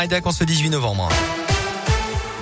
en ce 18 novembre.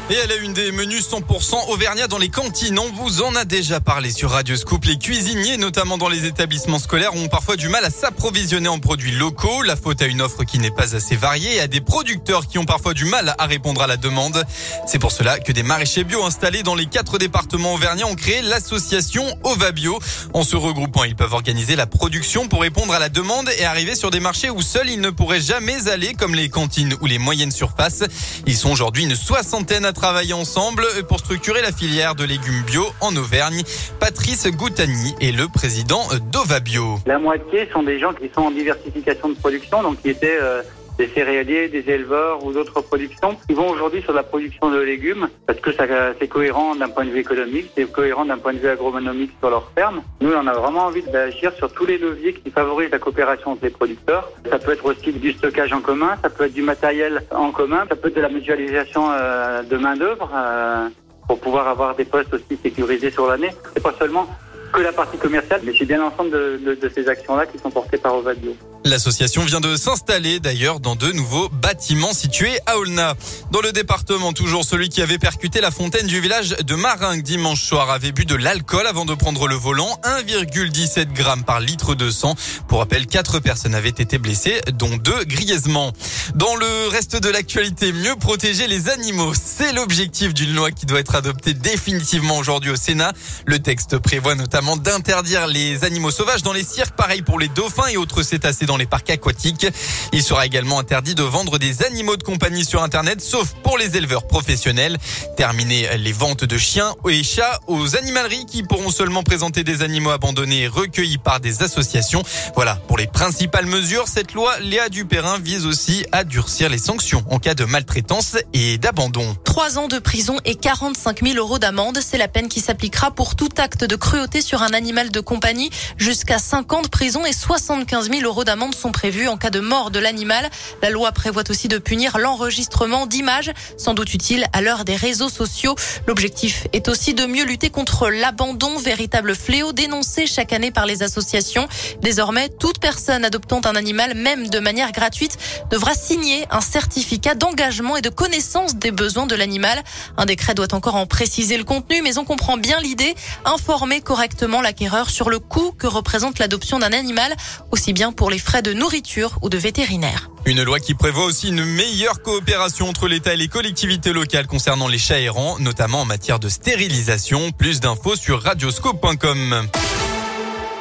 Et elle a une des menus 100% Auvergnat dans les cantines. On vous en a déjà parlé sur Radio Scoop. Les cuisiniers, notamment dans les établissements scolaires, ont parfois du mal à s'approvisionner en produits locaux. La faute à une offre qui n'est pas assez variée et à des producteurs qui ont parfois du mal à répondre à la demande. C'est pour cela que des maraîchers bio installés dans les quatre départements auvergnats ont créé l'association Ovabio. En se regroupant, ils peuvent organiser la production pour répondre à la demande et arriver sur des marchés où seuls ils ne pourraient jamais aller, comme les cantines ou les moyennes surfaces. Ils sont aujourd'hui une soixantaine à travailler ensemble pour structurer la filière de légumes bio en Auvergne. Patrice Goutani est le président d'Ovabio. La moitié sont des gens qui sont en diversification de production, donc qui étaient euh, des céréaliers, des éleveurs ou d'autres productions qui vont aujourd'hui sur la production de légumes parce que c'est cohérent d'un point de vue économique, c'est cohérent d'un point de vue agronomique sur leur ferme. Nous, on a vraiment envie d'agir sur tous les leviers qui favorisent la coopération entre les producteurs. Ça peut être aussi du stockage en commun, ça peut être du matériel en commun, ça peut être de la mutualisation euh, de main d'œuvre. Euh, pour pouvoir avoir des postes aussi sécurisés sur l'année. C'est pas seulement que la partie commerciale, mais c'est bien l'ensemble de, de, de, ces actions-là qui sont portées par Ovadio. L'association vient de s'installer d'ailleurs dans de nouveaux bâtiments situés à Aulna. Dans le département, toujours celui qui avait percuté la fontaine du village de Maringue dimanche soir avait bu de l'alcool avant de prendre le volant, 1,17 grammes par litre de sang. Pour rappel, quatre personnes avaient été blessées, dont deux grièvement. Dans le reste de l'actualité, mieux protéger les animaux, c'est l'objectif d'une loi qui doit être adoptée définitivement aujourd'hui au Sénat. Le texte prévoit notamment d'interdire les animaux sauvages dans les cirques, pareil pour les dauphins et autres cétacés dans les parcs aquatiques. Il sera également interdit de vendre des animaux de compagnie sur Internet, sauf pour les éleveurs professionnels. Terminer les ventes de chiens et chats aux animaleries qui pourront seulement présenter des animaux abandonnés recueillis par des associations. Voilà pour les principales mesures. Cette loi, Léa Dupérin, vise aussi à durcir les sanctions en cas de maltraitance et d'abandon. Trois ans de prison et 45 000 euros d'amende, c'est la peine qui s'appliquera pour tout acte de cruauté sur un animal de compagnie. Jusqu'à 5 ans de prison et 75 000 euros d'amende sont prévues en cas de mort de l'animal. La loi prévoit aussi de punir l'enregistrement d'images, sans doute utile à l'heure des réseaux sociaux. L'objectif est aussi de mieux lutter contre l'abandon, véritable fléau dénoncé chaque année par les associations. Désormais, toute personne adoptant un animal, même de manière gratuite, devra signer un certificat d'engagement et de connaissance des besoins de l'animal. Un décret doit encore en préciser le contenu, mais on comprend bien l'idée, informer correctement l'acquéreur sur le coût que représente l'adoption d'un animal, aussi bien pour les frais de nourriture ou de vétérinaire. Une loi qui prévoit aussi une meilleure coopération entre l'État et les collectivités locales concernant les chats errants, notamment en matière de stérilisation. Plus d'infos sur radioscope.com.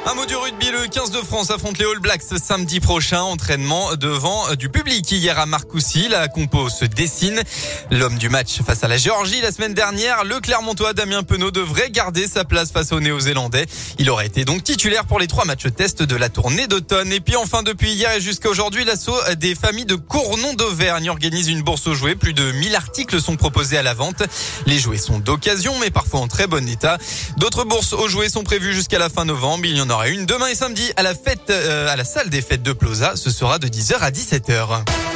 Un mot du rugby, le 15 de France affronte les All Blacks samedi prochain. Entraînement devant du public hier à Marcoussis. La compo se dessine. L'homme du match face à la Géorgie la semaine dernière, le Clermontois Damien Penaud devrait garder sa place face aux Néo-Zélandais. Il aurait été donc titulaire pour les trois matchs test de la tournée d'automne. Et puis enfin, depuis hier et jusqu'à aujourd'hui, l'assaut des familles de Cournon d'Auvergne organise une bourse aux jouets. Plus de 1000 articles sont proposés à la vente. Les jouets sont d'occasion, mais parfois en très bon état. D'autres bourses aux jouets sont prévues jusqu'à la fin novembre. Il y en aura une demain et samedi à la fête, euh, à la salle des fêtes de Plaza. Ce sera de 10h à 17h.